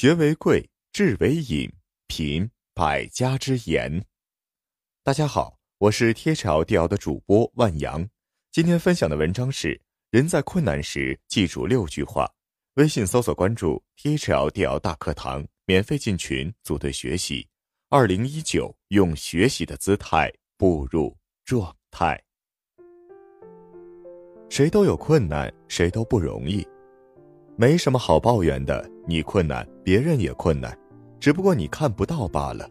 学为贵，智为引，品百家之言。大家好，我是贴桥调的主播万阳。今天分享的文章是：人在困难时记住六句话。微信搜索关注“贴桥调大课堂”，免费进群组队学习。二零一九，用学习的姿态步入状态。谁都有困难，谁都不容易，没什么好抱怨的。你困难，别人也困难，只不过你看不到罢了。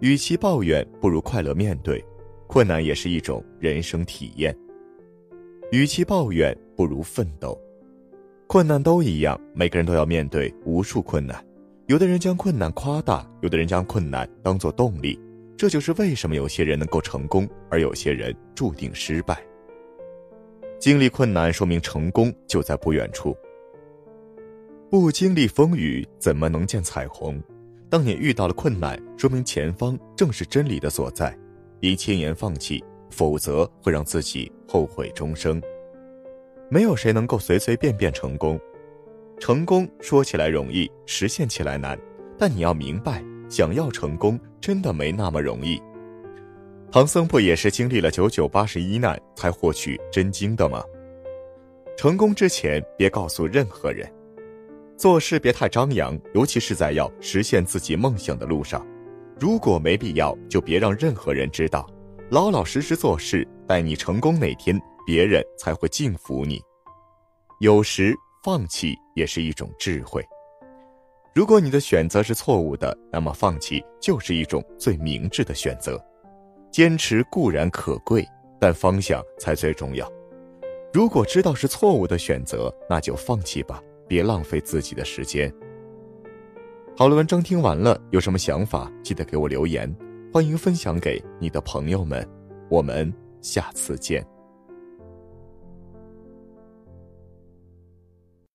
与其抱怨，不如快乐面对。困难也是一种人生体验。与其抱怨，不如奋斗。困难都一样，每个人都要面对无数困难。有的人将困难夸大，有的人将困难当作动力。这就是为什么有些人能够成功，而有些人注定失败。经历困难，说明成功就在不远处。不经历风雨，怎么能见彩虹？当你遇到了困难，说明前方正是真理的所在。别轻言放弃，否则会让自己后悔终生。没有谁能够随随便便成功，成功说起来容易，实现起来难。但你要明白，想要成功，真的没那么容易。唐僧不也是经历了九九八十一难才获取真经的吗？成功之前别告诉任何人，做事别太张扬，尤其是在要实现自己梦想的路上。如果没必要，就别让任何人知道，老老实实做事。待你成功那天，别人才会敬服你。有时放弃也是一种智慧。如果你的选择是错误的，那么放弃就是一种最明智的选择。坚持固然可贵，但方向才最重要。如果知道是错误的选择，那就放弃吧，别浪费自己的时间。好了，文章听完了，有什么想法记得给我留言，欢迎分享给你的朋友们。我们下次见。